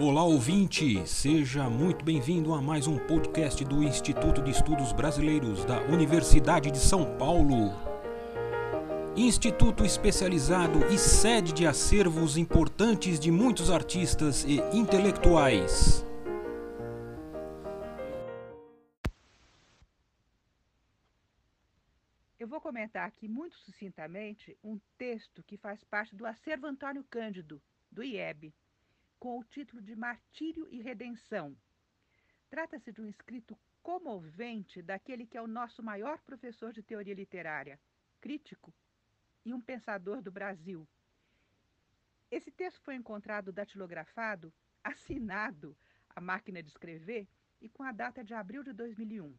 Olá ouvinte, seja muito bem-vindo a mais um podcast do Instituto de Estudos Brasileiros da Universidade de São Paulo. Instituto especializado e sede de acervos importantes de muitos artistas e intelectuais. Eu vou comentar aqui muito sucintamente um texto que faz parte do acervo Antônio Cândido, do IEB com o título de Martírio e Redenção. Trata-se de um escrito comovente daquele que é o nosso maior professor de teoria literária, crítico e um pensador do Brasil. Esse texto foi encontrado datilografado, assinado à máquina de escrever e com a data de abril de 2001.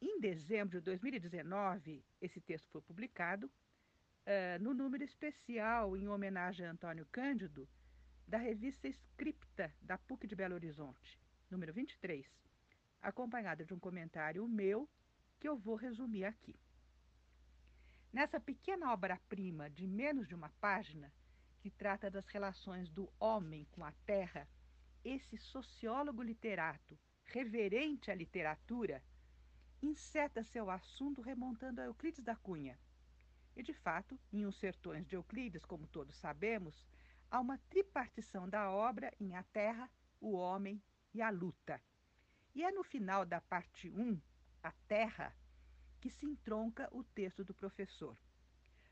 Em dezembro de 2019, esse texto foi publicado uh, no número especial em homenagem a Antônio Cândido, da revista Scripta, da PUC de Belo Horizonte, número 23, acompanhada de um comentário meu que eu vou resumir aqui. Nessa pequena obra-prima de menos de uma página, que trata das relações do homem com a terra, esse sociólogo literato, reverente à literatura, inseta seu assunto remontando a Euclides da Cunha. E, de fato, em Os Sertões de Euclides, como todos sabemos, há uma tripartição da obra em A Terra, o Homem e a Luta. E é no final da parte 1, A Terra, que se entronca o texto do professor.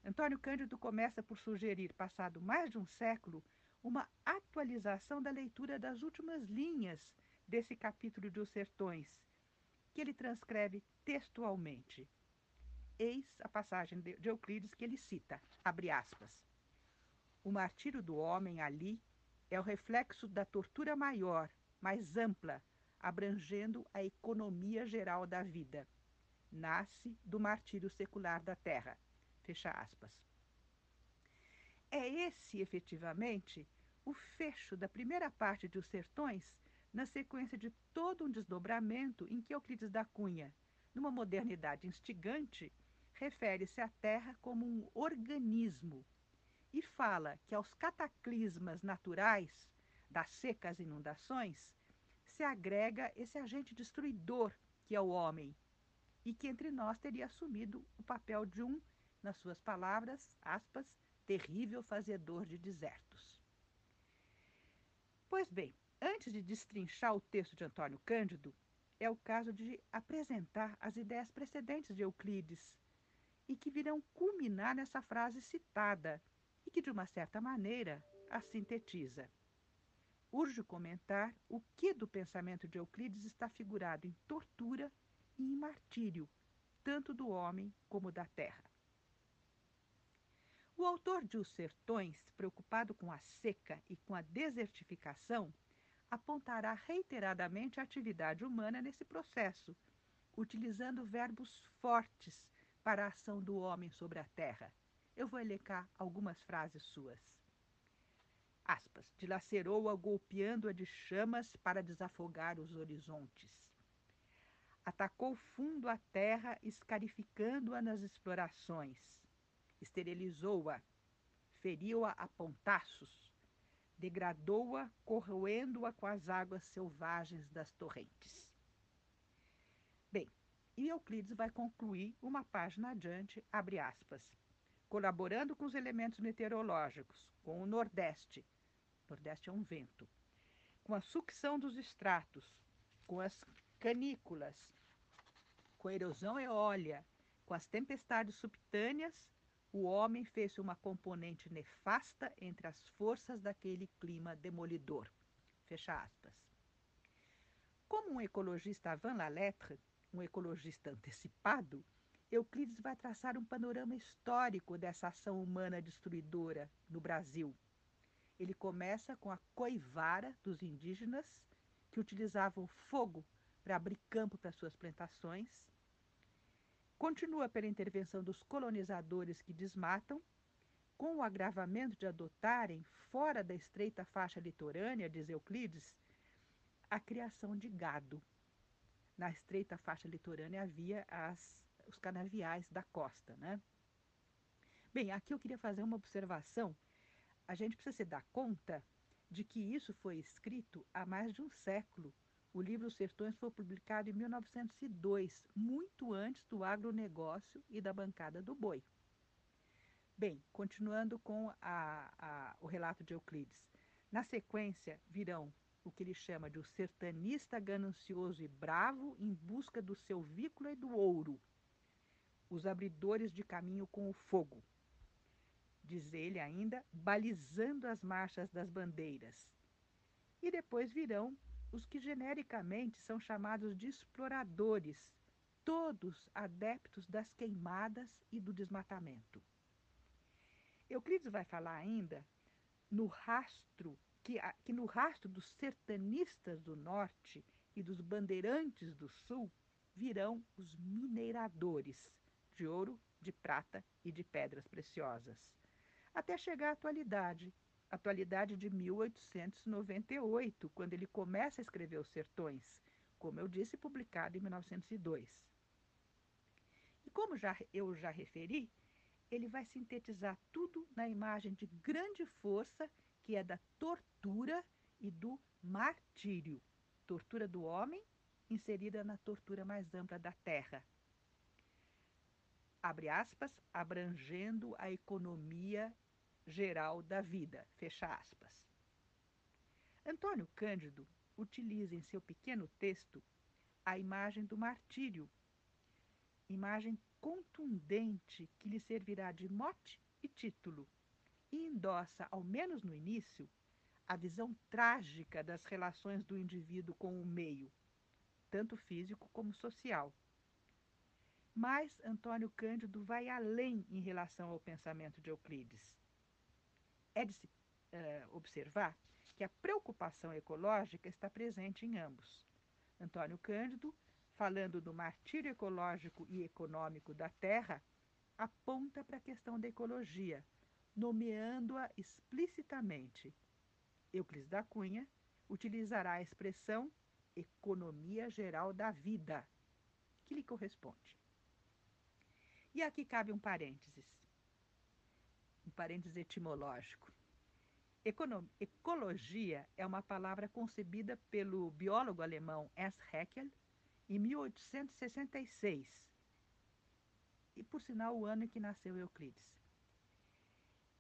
Antônio Cândido começa por sugerir, passado mais de um século, uma atualização da leitura das últimas linhas desse capítulo de Os Sertões, que ele transcreve textualmente. Eis a passagem de Euclides que ele cita, abre aspas. O martírio do homem ali é o reflexo da tortura maior, mais ampla, abrangendo a economia geral da vida. Nasce do martírio secular da terra. Fecha aspas. É esse, efetivamente, o fecho da primeira parte de Os Sertões, na sequência de todo um desdobramento em que Euclides da Cunha, numa modernidade instigante, refere-se à Terra como um organismo e fala que aos cataclismas naturais, das secas inundações, se agrega esse agente destruidor que é o homem, e que entre nós teria assumido o papel de um, nas suas palavras, aspas, terrível fazedor de desertos. Pois bem, antes de destrinchar o texto de Antônio Cândido, é o caso de apresentar as ideias precedentes de Euclides e que virão culminar nessa frase citada, e que, de uma certa maneira, a sintetiza. Urge comentar o que do pensamento de Euclides está figurado em tortura e em martírio, tanto do homem como da terra. O autor de Os Sertões, preocupado com a seca e com a desertificação, apontará reiteradamente a atividade humana nesse processo, utilizando verbos fortes para a ação do homem sobre a terra eu vou elencar algumas frases suas. Aspas. Dilacerou-a golpeando-a de chamas para desafogar os horizontes. Atacou fundo a terra, escarificando-a nas explorações. Esterilizou-a, feriu-a a pontaços, degradou-a, corroendo-a com as águas selvagens das torrentes. Bem, e Euclides vai concluir uma página adiante, abre aspas colaborando com os elementos meteorológicos, com o Nordeste. Nordeste é um vento. Com a sucção dos estratos, com as canículas, com a erosão eólia, com as tempestades subtâneas, o homem fez uma componente nefasta entre as forças daquele clima demolidor. Fecha aspas. Como um ecologista avant la lettre, um ecologista antecipado, Euclides vai traçar um panorama histórico dessa ação humana destruidora no Brasil. Ele começa com a coivara dos indígenas, que utilizavam fogo para abrir campo para suas plantações. Continua pela intervenção dos colonizadores que desmatam, com o agravamento de adotarem, fora da estreita faixa litorânea, diz Euclides, a criação de gado. Na estreita faixa litorânea havia as os canaviais da costa, né? Bem, aqui eu queria fazer uma observação. A gente precisa se dar conta de que isso foi escrito há mais de um século. O livro Os Sertões foi publicado em 1902, muito antes do agronegócio e da bancada do boi. Bem, continuando com a, a, o relato de Euclides. Na sequência virão o que ele chama de o sertanista ganancioso e bravo em busca do seu vícula e do ouro, os abridores de caminho com o fogo. Diz ele ainda, balizando as marchas das bandeiras. E depois virão os que genericamente são chamados de exploradores, todos adeptos das queimadas e do desmatamento. Euclides vai falar ainda no rastro que, que no rastro dos sertanistas do norte e dos bandeirantes do sul virão os mineradores de ouro, de prata e de pedras preciosas, até chegar à atualidade, atualidade de 1898, quando ele começa a escrever Os Sertões, como eu disse, publicado em 1902. E como já, eu já referi, ele vai sintetizar tudo na imagem de grande força, que é da tortura e do martírio. Tortura do homem inserida na tortura mais ampla da terra. Abre aspas, abrangendo a economia geral da vida. Fecha aspas. Antônio Cândido utiliza em seu pequeno texto a imagem do martírio, imagem contundente que lhe servirá de mote e título, e endossa, ao menos no início, a visão trágica das relações do indivíduo com o meio, tanto físico como social. Mas Antônio Cândido vai além em relação ao pensamento de Euclides. É de se uh, observar que a preocupação ecológica está presente em ambos. Antônio Cândido falando do martírio ecológico e econômico da Terra, aponta para a questão da ecologia, nomeando-a explicitamente. Euclides da Cunha utilizará a expressão economia geral da vida, que lhe corresponde. E aqui cabe um parênteses, um parênteses etimológico. Econom ecologia é uma palavra concebida pelo biólogo alemão Ernst Haeckel em 1866, e por sinal o ano em que nasceu Euclides.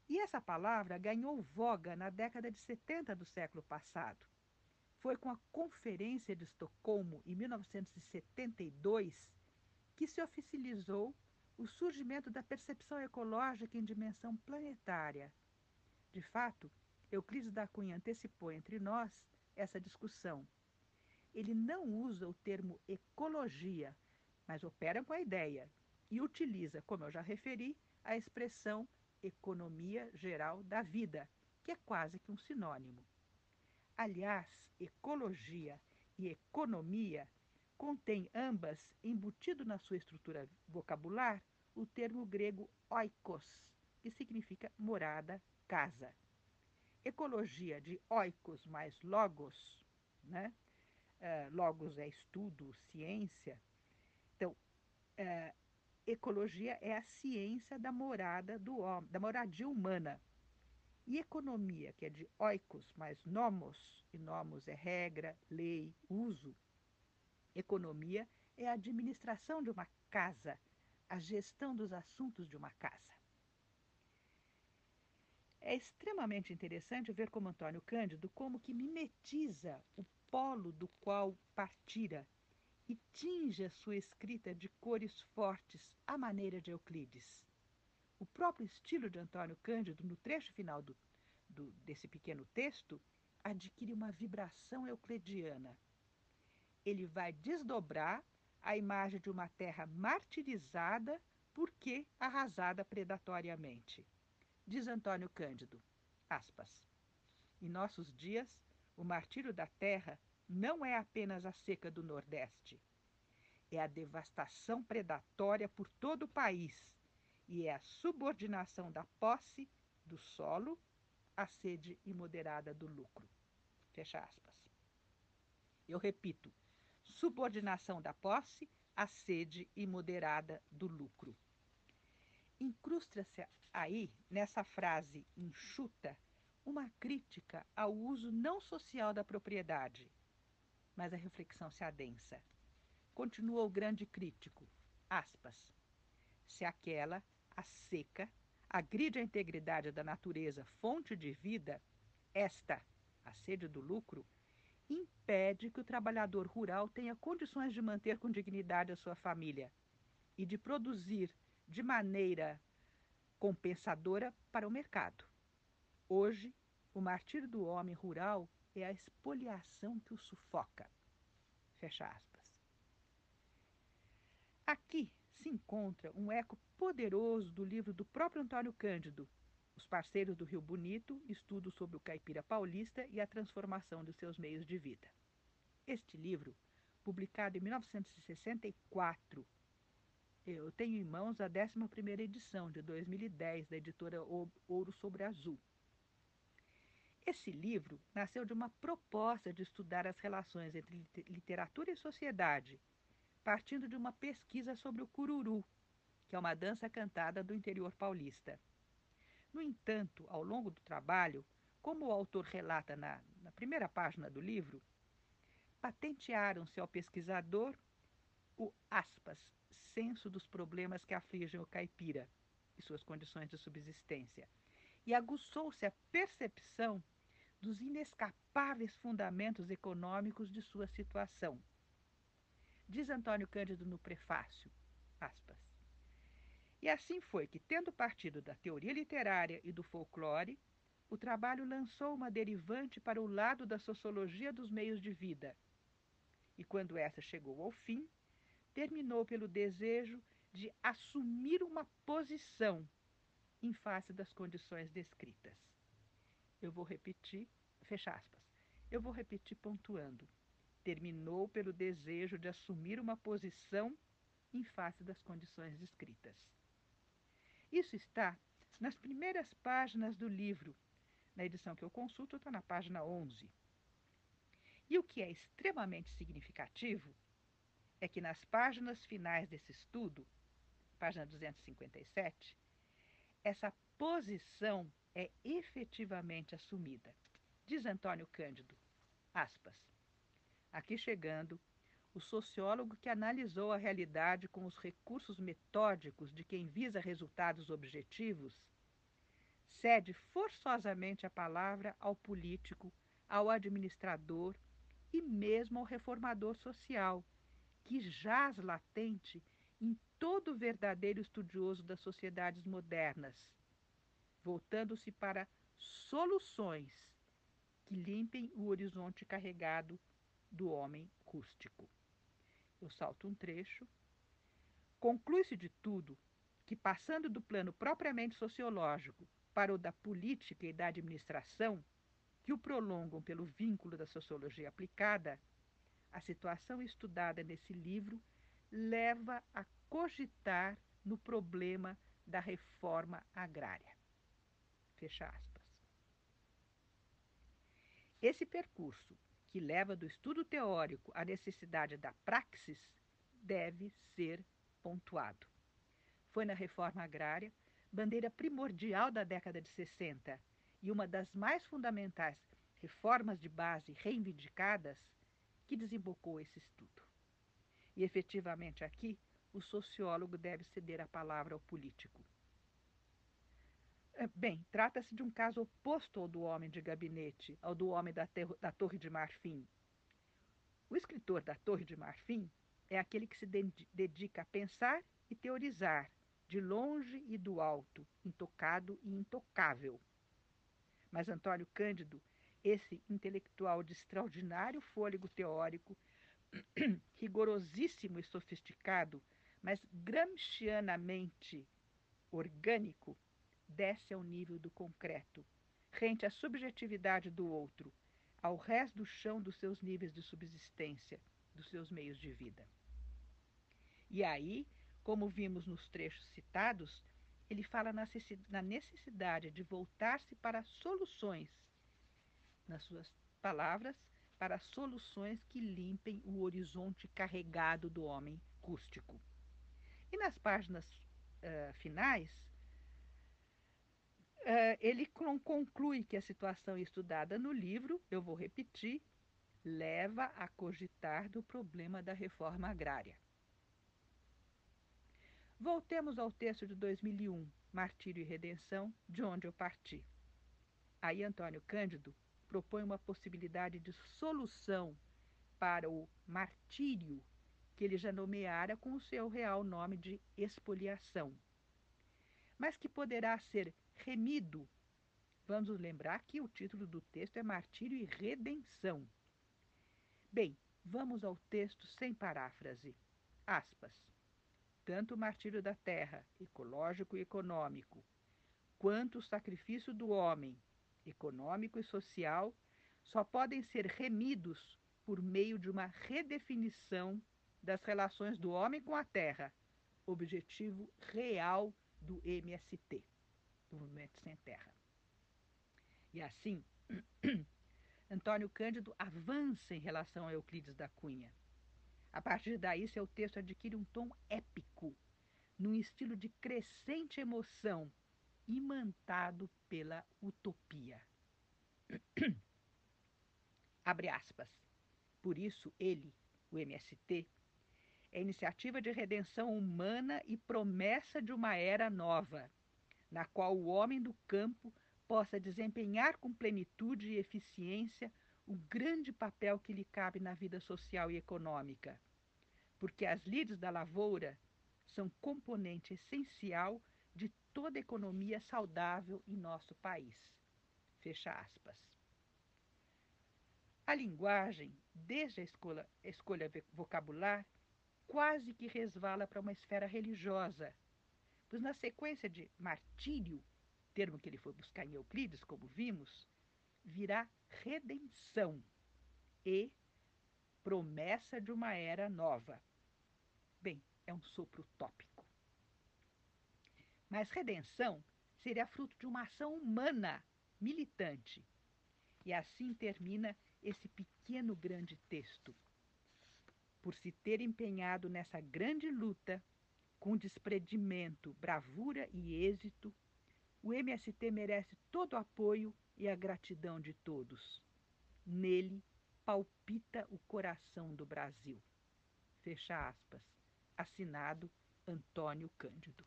E essa palavra ganhou voga na década de 70 do século passado. Foi com a Conferência de Estocolmo, em 1972, que se oficializou o surgimento da percepção ecológica em dimensão planetária. De fato, Euclides da Cunha antecipou entre nós essa discussão ele não usa o termo ecologia, mas opera com a ideia e utiliza, como eu já referi, a expressão economia geral da vida, que é quase que um sinônimo. Aliás, ecologia e economia contêm ambas, embutido na sua estrutura vocabular, o termo grego oikos, que significa morada, casa. Ecologia de oikos mais logos, né? uh, logos é estudo, ciência. Então, uh, ecologia é a ciência da morada do homem, da moradia humana. E economia, que é de oikos mais nomos, e nomos é regra, lei, uso. Economia é a administração de uma casa, a gestão dos assuntos de uma casa. É extremamente interessante ver como Antônio Cândido como que mimetiza o polo do qual partira e tinge a sua escrita de cores fortes à maneira de Euclides. O próprio estilo de Antônio Cândido, no trecho final do, do, desse pequeno texto, adquire uma vibração euclidiana. Ele vai desdobrar a imagem de uma terra martirizada porque arrasada predatoriamente. Diz Antônio Cândido, aspas, em nossos dias, o martírio da terra não é apenas a seca do Nordeste. É a devastação predatória por todo o país e é a subordinação da posse do solo à sede imoderada do lucro. Fecha aspas. Eu repito, subordinação da posse à sede imoderada do lucro. Incrusta-se aí, nessa frase enxuta, uma crítica ao uso não social da propriedade. Mas a reflexão se adensa. Continua o grande crítico, aspas, se aquela, a seca, agride a integridade da natureza, fonte de vida, esta, a sede do lucro, impede que o trabalhador rural tenha condições de manter com dignidade a sua família e de produzir de maneira compensadora para o mercado. Hoje, o martírio do homem rural é a expoliação que o sufoca. Fecha aspas. Aqui se encontra um eco poderoso do livro do próprio Antônio Cândido, Os Parceiros do Rio Bonito, estudo sobre o caipira paulista e a transformação de seus meios de vida. Este livro, publicado em 1964, eu tenho em mãos a 11ª edição de 2010 da editora Ouro sobre Azul. Esse livro nasceu de uma proposta de estudar as relações entre literatura e sociedade, partindo de uma pesquisa sobre o cururu, que é uma dança cantada do interior paulista. No entanto, ao longo do trabalho, como o autor relata na, na primeira página do livro, patentearam-se ao pesquisador o aspas, senso dos problemas que afligem o caipira e suas condições de subsistência, e aguçou-se a percepção dos inescapáveis fundamentos econômicos de sua situação. Diz Antônio Cândido no prefácio, aspas, E assim foi que, tendo partido da teoria literária e do folclore, o trabalho lançou uma derivante para o lado da sociologia dos meios de vida. E quando essa chegou ao fim, terminou pelo desejo de assumir uma posição em face das condições descritas. Eu vou repetir, fecha aspas. Eu vou repetir pontuando. Terminou pelo desejo de assumir uma posição em face das condições descritas. Isso está nas primeiras páginas do livro. Na edição que eu consulto, está na página 11. E o que é extremamente significativo é que nas páginas finais desse estudo, página 257, essa posição é efetivamente assumida. Diz Antônio Cândido, aspas, aqui chegando, o sociólogo que analisou a realidade com os recursos metódicos de quem visa resultados objetivos, cede forçosamente a palavra ao político, ao administrador e mesmo ao reformador social, que jaz latente em todo verdadeiro estudioso das sociedades modernas, voltando-se para soluções que limpem o horizonte carregado do homem rústico. Eu salto um trecho. Conclui-se de tudo que, passando do plano propriamente sociológico para o da política e da administração, que o prolongam pelo vínculo da sociologia aplicada, a situação estudada nesse livro leva a cogitar no problema da reforma agrária. Fecha aspas. Esse percurso, que leva do estudo teórico à necessidade da praxis, deve ser pontuado. Foi na reforma agrária, bandeira primordial da década de 60 e uma das mais fundamentais reformas de base reivindicadas, que desembocou esse estudo. E efetivamente aqui, o sociólogo deve ceder a palavra ao político. É, bem, trata-se de um caso oposto ao do homem de gabinete, ao do homem da, da Torre de Marfim. O escritor da Torre de Marfim é aquele que se dedica a pensar e teorizar, de longe e do alto, intocado e intocável. Mas Antônio Cândido esse intelectual de extraordinário fôlego teórico, rigorosíssimo e sofisticado, mas gramscianamente orgânico, desce ao nível do concreto, rente à subjetividade do outro, ao resto do chão dos seus níveis de subsistência, dos seus meios de vida. E aí, como vimos nos trechos citados, ele fala na necessidade de voltar-se para soluções nas suas palavras, para soluções que limpem o horizonte carregado do homem rústico. E nas páginas uh, finais, ele conclui que a situação estudada no livro, eu vou repetir, leva a cogitar do problema da reforma agrária. Voltemos ao texto de 2001, Martírio e Redenção, de onde eu parti. Aí Antônio Cândido propõe uma possibilidade de solução para o martírio que ele já nomeara com o seu real nome de expoliação, mas que poderá ser remido. Vamos lembrar que o título do texto é Martírio e Redenção. Bem, vamos ao texto sem paráfrase. Aspas. Tanto o martírio da terra, ecológico e econômico, quanto o sacrifício do homem, econômico e social, só podem ser remidos por meio de uma redefinição das relações do homem com a terra, objetivo real do MST, Movimento Sem Terra. E assim, Antônio Cândido avança em relação a Euclides da Cunha. A partir daí, seu texto adquire um tom épico, num estilo de crescente emoção, imantado pela utopia. Abre aspas. Por isso, ele, o MST, é iniciativa de redenção humana e promessa de uma era nova, na qual o homem do campo possa desempenhar com plenitude e eficiência o grande papel que lhe cabe na vida social e econômica. Porque as lides da lavoura são componente essencial de toda economia saudável em nosso país. Fecha aspas. A linguagem, desde a escolha, escolha vocabular, quase que resvala para uma esfera religiosa, pois na sequência de martírio, termo que ele foi buscar em Euclides, como vimos, virá redenção e promessa de uma era nova. Bem, é um sopro utópico. Mas redenção seria fruto de uma ação humana, militante. E assim termina esse pequeno grande texto. Por se ter empenhado nessa grande luta, com desprendimento, bravura e êxito, o MST merece todo o apoio e a gratidão de todos. Nele palpita o coração do Brasil. Fecha aspas. Assinado Antônio Cândido.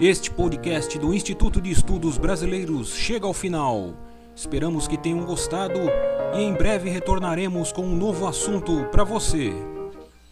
Este podcast do Instituto de Estudos Brasileiros chega ao final. Esperamos que tenham gostado e em breve retornaremos com um novo assunto para você.